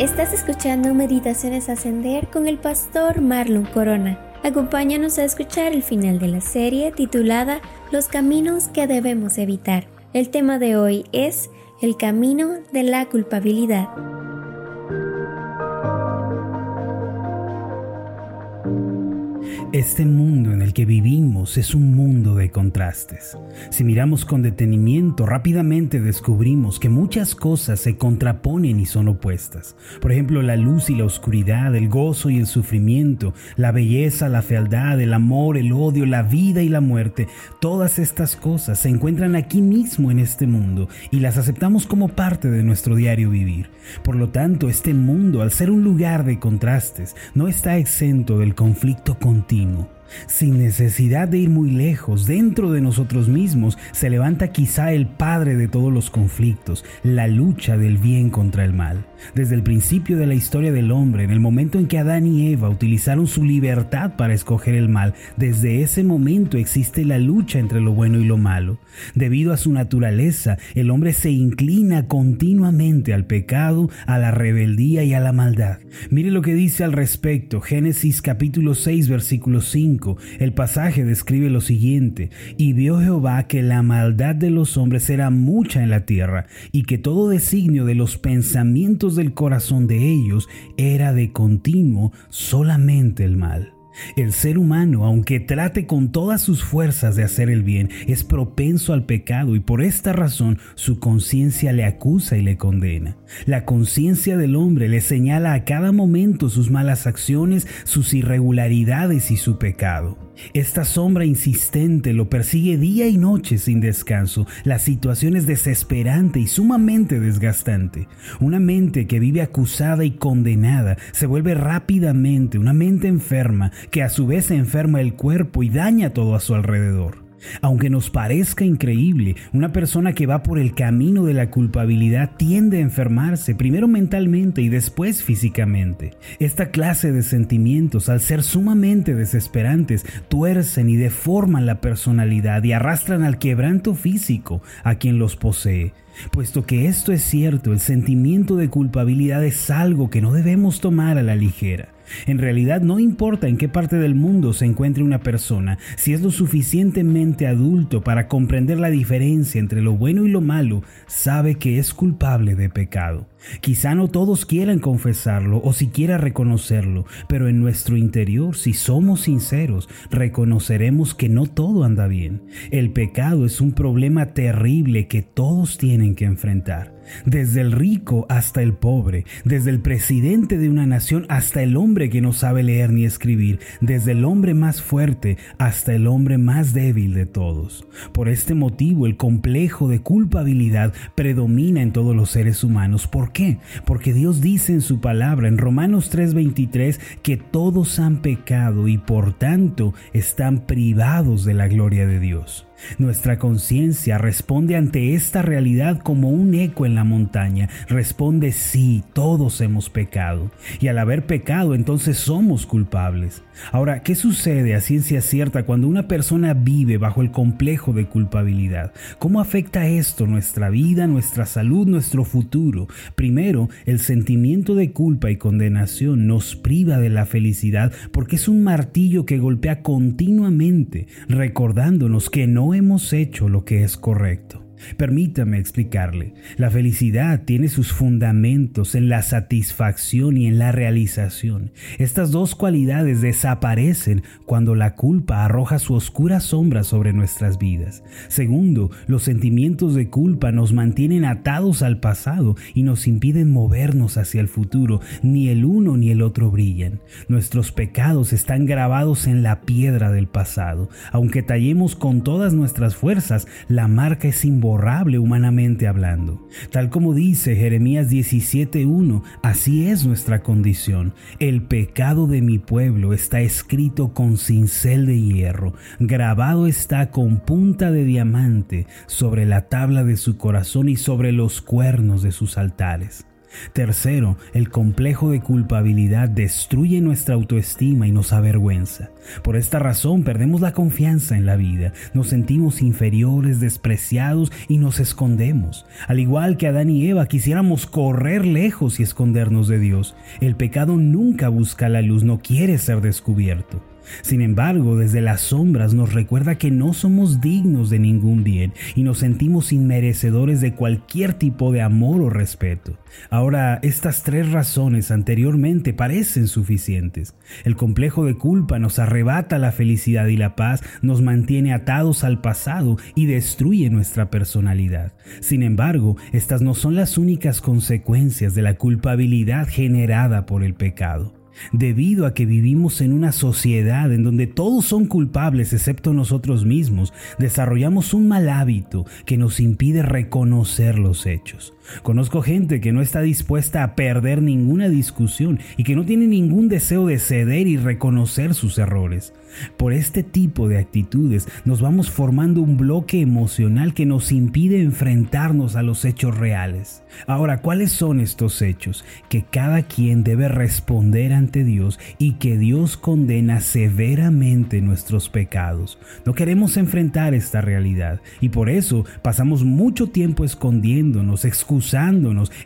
Estás escuchando Meditaciones Ascender con el pastor Marlon Corona. Acompáñanos a escuchar el final de la serie titulada Los caminos que debemos evitar. El tema de hoy es el camino de la culpabilidad. Este mundo en el que vivimos es un mundo de contrastes. Si miramos con detenimiento, rápidamente descubrimos que muchas cosas se contraponen y son opuestas. Por ejemplo, la luz y la oscuridad, el gozo y el sufrimiento, la belleza, la fealdad, el amor, el odio, la vida y la muerte. Todas estas cosas se encuentran aquí mismo en este mundo y las aceptamos como parte de nuestro diario vivir. Por lo tanto, este mundo, al ser un lugar de contrastes, no está exento del conflicto continuo sin necesidad de ir muy lejos, dentro de nosotros mismos se levanta quizá el padre de todos los conflictos, la lucha del bien contra el mal. Desde el principio de la historia del hombre, en el momento en que Adán y Eva utilizaron su libertad para escoger el mal, desde ese momento existe la lucha entre lo bueno y lo malo. Debido a su naturaleza, el hombre se inclina continuamente al pecado, a la rebeldía y a la maldad. Mire lo que dice al respecto Génesis capítulo 6 versículo 5. El pasaje describe lo siguiente, y vio Jehová que la maldad de los hombres era mucha en la tierra, y que todo designio de los pensamientos del corazón de ellos era de continuo solamente el mal. El ser humano, aunque trate con todas sus fuerzas de hacer el bien, es propenso al pecado y por esta razón su conciencia le acusa y le condena. La conciencia del hombre le señala a cada momento sus malas acciones, sus irregularidades y su pecado. Esta sombra insistente lo persigue día y noche sin descanso. La situación es desesperante y sumamente desgastante. Una mente que vive acusada y condenada se vuelve rápidamente una mente enferma que a su vez enferma el cuerpo y daña todo a su alrededor. Aunque nos parezca increíble, una persona que va por el camino de la culpabilidad tiende a enfermarse, primero mentalmente y después físicamente. Esta clase de sentimientos, al ser sumamente desesperantes, tuercen y deforman la personalidad y arrastran al quebranto físico a quien los posee. Puesto que esto es cierto, el sentimiento de culpabilidad es algo que no debemos tomar a la ligera. En realidad no importa en qué parte del mundo se encuentre una persona, si es lo suficientemente adulto para comprender la diferencia entre lo bueno y lo malo, sabe que es culpable de pecado. Quizá no todos quieran confesarlo o siquiera reconocerlo, pero en nuestro interior, si somos sinceros, reconoceremos que no todo anda bien. El pecado es un problema terrible que todos tienen que enfrentar. Desde el rico hasta el pobre, desde el presidente de una nación hasta el hombre que no sabe leer ni escribir, desde el hombre más fuerte hasta el hombre más débil de todos. Por este motivo el complejo de culpabilidad predomina en todos los seres humanos. ¿Por qué? Porque Dios dice en su palabra en Romanos 3:23 que todos han pecado y por tanto están privados de la gloria de Dios. Nuestra conciencia responde ante esta realidad como un eco en la montaña. Responde sí, todos hemos pecado. Y al haber pecado entonces somos culpables. Ahora, ¿qué sucede a ciencia cierta cuando una persona vive bajo el complejo de culpabilidad? ¿Cómo afecta esto nuestra vida, nuestra salud, nuestro futuro? Primero, el sentimiento de culpa y condenación nos priva de la felicidad porque es un martillo que golpea continuamente, recordándonos que no hemos hecho lo que es correcto. Permítame explicarle. La felicidad tiene sus fundamentos en la satisfacción y en la realización. Estas dos cualidades desaparecen cuando la culpa arroja su oscura sombra sobre nuestras vidas. Segundo, los sentimientos de culpa nos mantienen atados al pasado y nos impiden movernos hacia el futuro. Ni el uno ni el otro brillan. Nuestros pecados están grabados en la piedra del pasado. Aunque tallemos con todas nuestras fuerzas, la marca es humanamente hablando. Tal como dice Jeremías 17.1, así es nuestra condición. El pecado de mi pueblo está escrito con cincel de hierro, grabado está con punta de diamante sobre la tabla de su corazón y sobre los cuernos de sus altares. Tercero, el complejo de culpabilidad destruye nuestra autoestima y nos avergüenza. Por esta razón perdemos la confianza en la vida, nos sentimos inferiores, despreciados y nos escondemos. Al igual que Adán y Eva quisiéramos correr lejos y escondernos de Dios. El pecado nunca busca la luz, no quiere ser descubierto. Sin embargo, desde las sombras nos recuerda que no somos dignos de ningún bien y nos sentimos inmerecedores de cualquier tipo de amor o respeto. Ahora, estas tres razones anteriormente parecen suficientes. El complejo de culpa nos arrebata la felicidad y la paz, nos mantiene atados al pasado y destruye nuestra personalidad. Sin embargo, estas no son las únicas consecuencias de la culpabilidad generada por el pecado. Debido a que vivimos en una sociedad en donde todos son culpables excepto nosotros mismos, desarrollamos un mal hábito que nos impide reconocer los hechos. Conozco gente que no está dispuesta a perder ninguna discusión y que no tiene ningún deseo de ceder y reconocer sus errores. Por este tipo de actitudes nos vamos formando un bloque emocional que nos impide enfrentarnos a los hechos reales. Ahora, ¿cuáles son estos hechos? Que cada quien debe responder ante Dios y que Dios condena severamente nuestros pecados. No queremos enfrentar esta realidad y por eso pasamos mucho tiempo escondiéndonos, excusándonos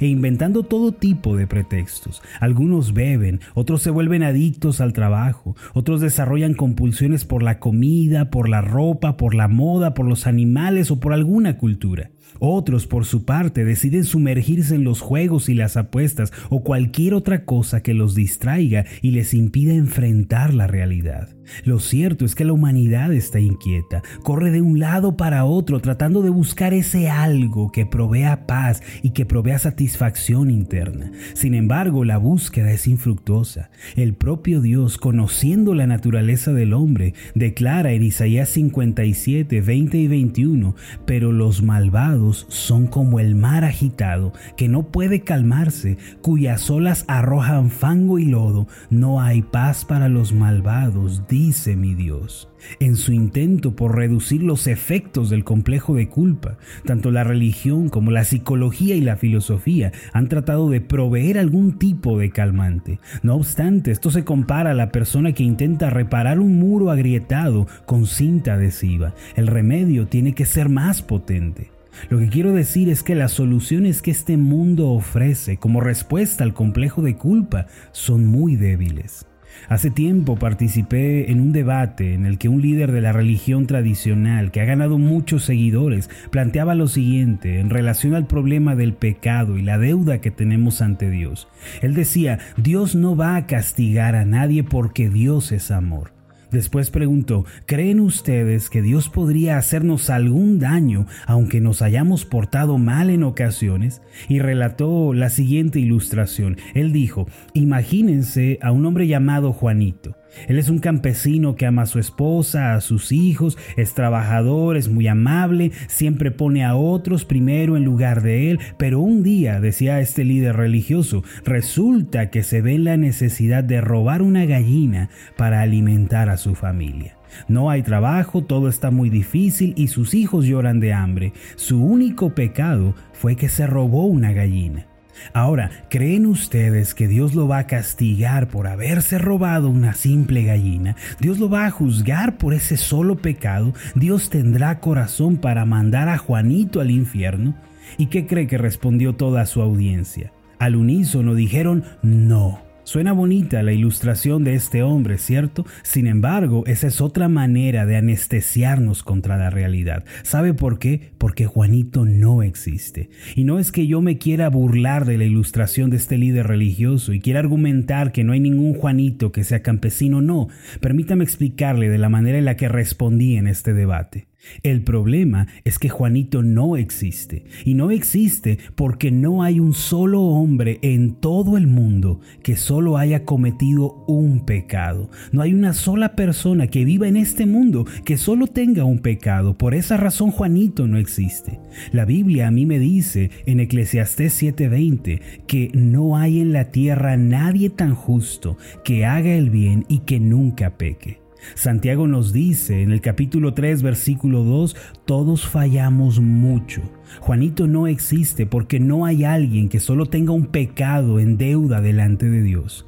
e inventando todo tipo de pretextos. Algunos beben, otros se vuelven adictos al trabajo, otros desarrollan compulsiones por la comida, por la ropa, por la moda, por los animales o por alguna cultura. Otros, por su parte, deciden sumergirse en los juegos y las apuestas o cualquier otra cosa que los distraiga y les impida enfrentar la realidad. Lo cierto es que la humanidad está inquieta, corre de un lado para otro tratando de buscar ese algo que provea paz y que provea satisfacción interna. Sin embargo, la búsqueda es infructuosa. El propio Dios, conociendo la naturaleza del hombre, declara en Isaías 57, 20 y 21, pero los malvados son como el mar agitado, que no puede calmarse, cuyas olas arrojan fango y lodo, no hay paz para los malvados, dice mi Dios. En su intento por reducir los efectos del complejo de culpa, tanto la religión como la psicología y la filosofía han tratado de proveer algún tipo de calmante. No obstante, esto se compara a la persona que intenta reparar un muro agrietado con cinta adhesiva. El remedio tiene que ser más potente. Lo que quiero decir es que las soluciones que este mundo ofrece como respuesta al complejo de culpa son muy débiles. Hace tiempo participé en un debate en el que un líder de la religión tradicional que ha ganado muchos seguidores planteaba lo siguiente en relación al problema del pecado y la deuda que tenemos ante Dios. Él decía, Dios no va a castigar a nadie porque Dios es amor. Después preguntó, ¿creen ustedes que Dios podría hacernos algún daño aunque nos hayamos portado mal en ocasiones? Y relató la siguiente ilustración. Él dijo, imagínense a un hombre llamado Juanito. Él es un campesino que ama a su esposa, a sus hijos, es trabajador, es muy amable, siempre pone a otros primero en lugar de él, pero un día, decía este líder religioso, resulta que se ve la necesidad de robar una gallina para alimentar a su familia. No hay trabajo, todo está muy difícil y sus hijos lloran de hambre. Su único pecado fue que se robó una gallina. Ahora, ¿creen ustedes que Dios lo va a castigar por haberse robado una simple gallina? ¿Dios lo va a juzgar por ese solo pecado? ¿Dios tendrá corazón para mandar a Juanito al infierno? ¿Y qué cree que respondió toda su audiencia? Al unísono dijeron no. Suena bonita la ilustración de este hombre, ¿cierto? Sin embargo, esa es otra manera de anestesiarnos contra la realidad. ¿Sabe por qué? Porque Juanito no existe. Y no es que yo me quiera burlar de la ilustración de este líder religioso y quiera argumentar que no hay ningún Juanito que sea campesino, no. Permítame explicarle de la manera en la que respondí en este debate. El problema es que Juanito no existe. Y no existe porque no hay un solo hombre en todo el mundo que solo haya cometido un pecado. No hay una sola persona que viva en este mundo que solo tenga un pecado. Por esa razón Juanito no existe. La Biblia a mí me dice en Eclesiastés 7:20 que no hay en la tierra nadie tan justo que haga el bien y que nunca peque. Santiago nos dice en el capítulo 3, versículo 2, todos fallamos mucho. Juanito no existe porque no hay alguien que solo tenga un pecado en deuda delante de Dios.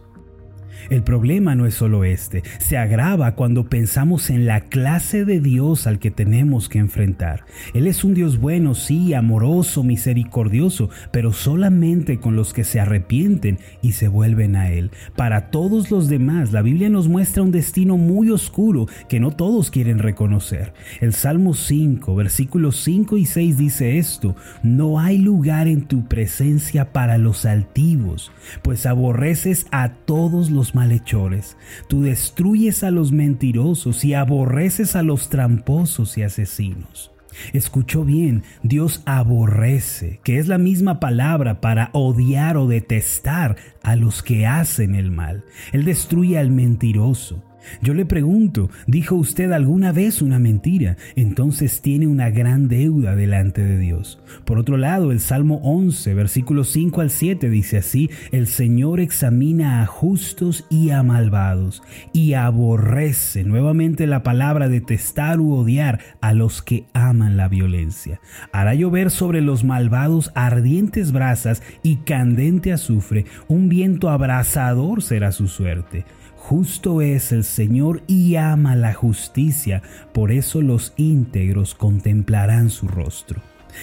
El problema no es solo este, se agrava cuando pensamos en la clase de Dios al que tenemos que enfrentar. Él es un Dios bueno, sí, amoroso, misericordioso, pero solamente con los que se arrepienten y se vuelven a Él. Para todos los demás, la Biblia nos muestra un destino muy oscuro que no todos quieren reconocer. El Salmo 5, versículos 5 y 6 dice esto, no hay lugar en tu presencia para los altivos, pues aborreces a todos los malhechores. Tú destruyes a los mentirosos y aborreces a los tramposos y asesinos. Escuchó bien, Dios aborrece, que es la misma palabra para odiar o detestar a los que hacen el mal. Él destruye al mentiroso. Yo le pregunto, ¿dijo usted alguna vez una mentira? Entonces tiene una gran deuda delante de Dios. Por otro lado, el Salmo 11, versículos 5 al 7 dice así, el Señor examina a justos y a malvados y aborrece nuevamente la palabra detestar u odiar a los que aman la violencia. Hará llover sobre los malvados ardientes brasas y candente azufre, un viento abrasador será su suerte. Justo es el Señor y ama la justicia, por eso los íntegros contemplarán su rostro.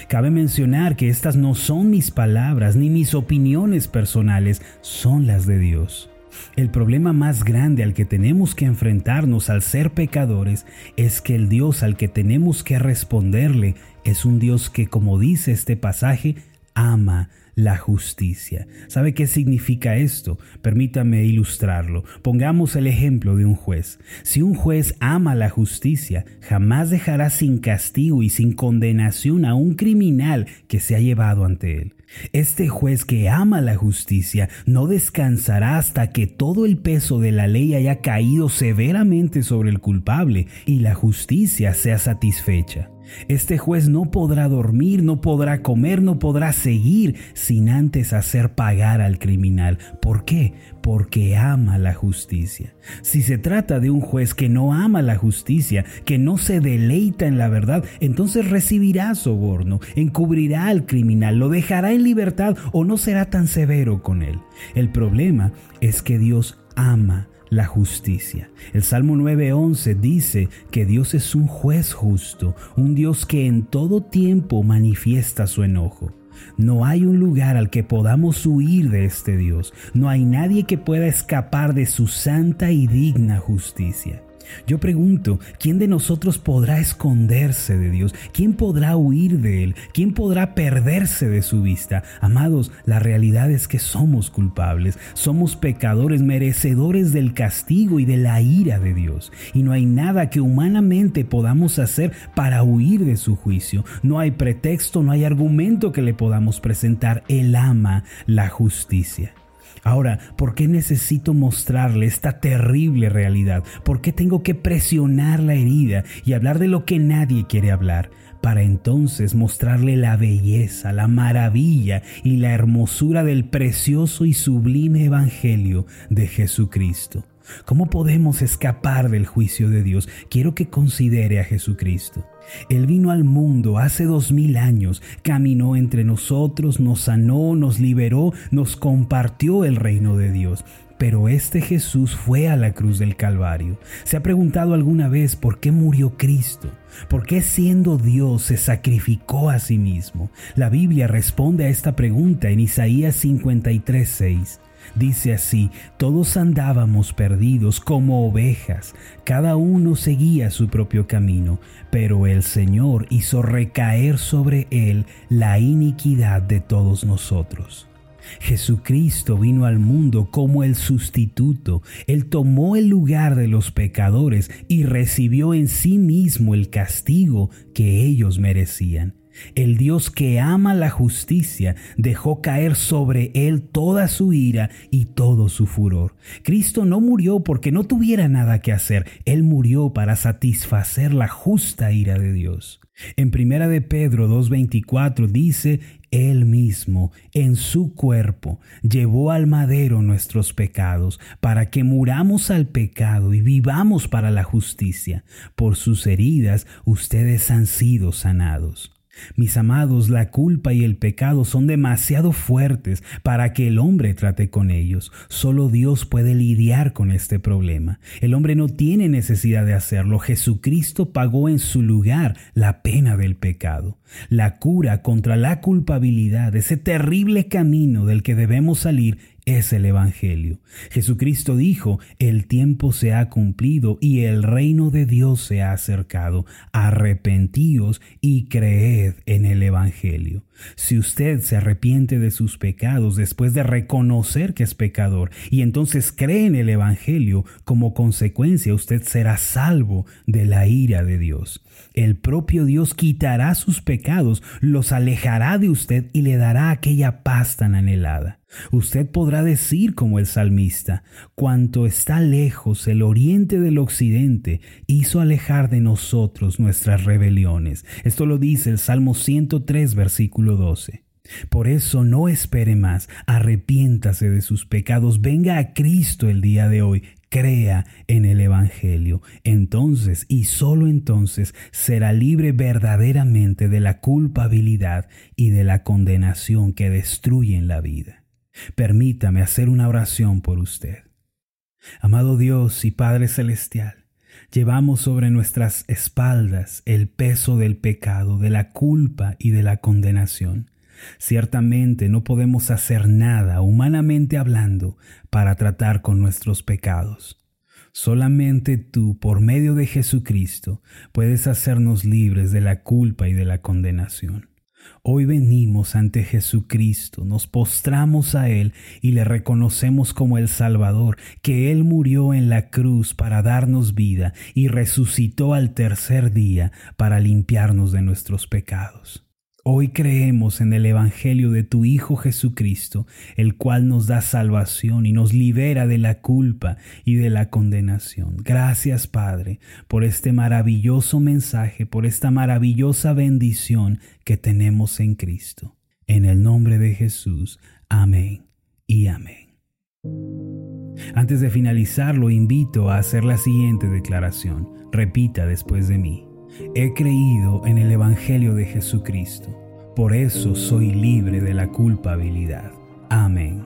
Cabe mencionar que estas no son mis palabras ni mis opiniones personales, son las de Dios. El problema más grande al que tenemos que enfrentarnos al ser pecadores es que el Dios al que tenemos que responderle es un Dios que, como dice este pasaje, ama la justicia. ¿Sabe qué significa esto? Permítame ilustrarlo. Pongamos el ejemplo de un juez. Si un juez ama la justicia, jamás dejará sin castigo y sin condenación a un criminal que se ha llevado ante él. Este juez que ama la justicia no descansará hasta que todo el peso de la ley haya caído severamente sobre el culpable y la justicia sea satisfecha. Este juez no podrá dormir, no podrá comer, no podrá seguir sin antes hacer pagar al criminal. ¿Por qué? Porque ama la justicia. Si se trata de un juez que no ama la justicia, que no se deleita en la verdad, entonces recibirá soborno, encubrirá al criminal, lo dejará en libertad o no será tan severo con él. El problema es que Dios ama la justicia. El Salmo 9:11 dice que Dios es un juez justo, un Dios que en todo tiempo manifiesta su enojo. No hay un lugar al que podamos huir de este Dios. No hay nadie que pueda escapar de su santa y digna justicia. Yo pregunto, ¿quién de nosotros podrá esconderse de Dios? ¿Quién podrá huir de Él? ¿Quién podrá perderse de su vista? Amados, la realidad es que somos culpables, somos pecadores merecedores del castigo y de la ira de Dios. Y no hay nada que humanamente podamos hacer para huir de su juicio. No hay pretexto, no hay argumento que le podamos presentar. Él ama la justicia. Ahora, ¿por qué necesito mostrarle esta terrible realidad? ¿Por qué tengo que presionar la herida y hablar de lo que nadie quiere hablar? Para entonces mostrarle la belleza, la maravilla y la hermosura del precioso y sublime Evangelio de Jesucristo. ¿Cómo podemos escapar del juicio de Dios? Quiero que considere a Jesucristo. Él vino al mundo hace dos mil años, caminó entre nosotros, nos sanó, nos liberó, nos compartió el reino de Dios. Pero este Jesús fue a la cruz del Calvario. ¿Se ha preguntado alguna vez por qué murió Cristo? ¿Por qué siendo Dios se sacrificó a sí mismo? La Biblia responde a esta pregunta en Isaías 53:6. Dice así, todos andábamos perdidos como ovejas, cada uno seguía su propio camino, pero el Señor hizo recaer sobre él la iniquidad de todos nosotros. Jesucristo vino al mundo como el sustituto. Él tomó el lugar de los pecadores y recibió en sí mismo el castigo que ellos merecían. El Dios que ama la justicia dejó caer sobre él toda su ira y todo su furor. Cristo no murió porque no tuviera nada que hacer, él murió para satisfacer la justa ira de Dios. En primera de Pedro 2:24 dice, él mismo en su cuerpo llevó al madero nuestros pecados para que muramos al pecado y vivamos para la justicia. Por sus heridas ustedes han sido sanados. Mis amados, la culpa y el pecado son demasiado fuertes para que el hombre trate con ellos. Solo Dios puede lidiar con este problema. El hombre no tiene necesidad de hacerlo. Jesucristo pagó en su lugar la pena del pecado. La cura contra la culpabilidad, ese terrible camino del que debemos salir, es el Evangelio. Jesucristo dijo, el tiempo se ha cumplido y el reino de Dios se ha acercado. Arrepentíos y creed en el Evangelio. Si usted se arrepiente de sus pecados después de reconocer que es pecador y entonces cree en el Evangelio, como consecuencia usted será salvo de la ira de Dios. El propio Dios quitará sus pecados, los alejará de usted y le dará aquella paz tan anhelada. Usted podrá decir como el salmista, cuanto está lejos el oriente del occidente, hizo alejar de nosotros nuestras rebeliones. Esto lo dice el Salmo 103, versículo 12. Por eso no espere más, arrepiéntase de sus pecados, venga a Cristo el día de hoy, crea en el Evangelio. Entonces y solo entonces será libre verdaderamente de la culpabilidad y de la condenación que destruyen la vida. Permítame hacer una oración por usted. Amado Dios y Padre Celestial, llevamos sobre nuestras espaldas el peso del pecado, de la culpa y de la condenación. Ciertamente no podemos hacer nada, humanamente hablando, para tratar con nuestros pecados. Solamente tú, por medio de Jesucristo, puedes hacernos libres de la culpa y de la condenación. Hoy venimos ante Jesucristo, nos postramos a Él y le reconocemos como el Salvador, que Él murió en la cruz para darnos vida y resucitó al tercer día para limpiarnos de nuestros pecados. Hoy creemos en el Evangelio de tu Hijo Jesucristo, el cual nos da salvación y nos libera de la culpa y de la condenación. Gracias Padre por este maravilloso mensaje, por esta maravillosa bendición que tenemos en Cristo. En el nombre de Jesús. Amén y amén. Antes de finalizar, lo invito a hacer la siguiente declaración. Repita después de mí. He creído en el Evangelio de Jesucristo. Por eso soy libre de la culpabilidad. Amén.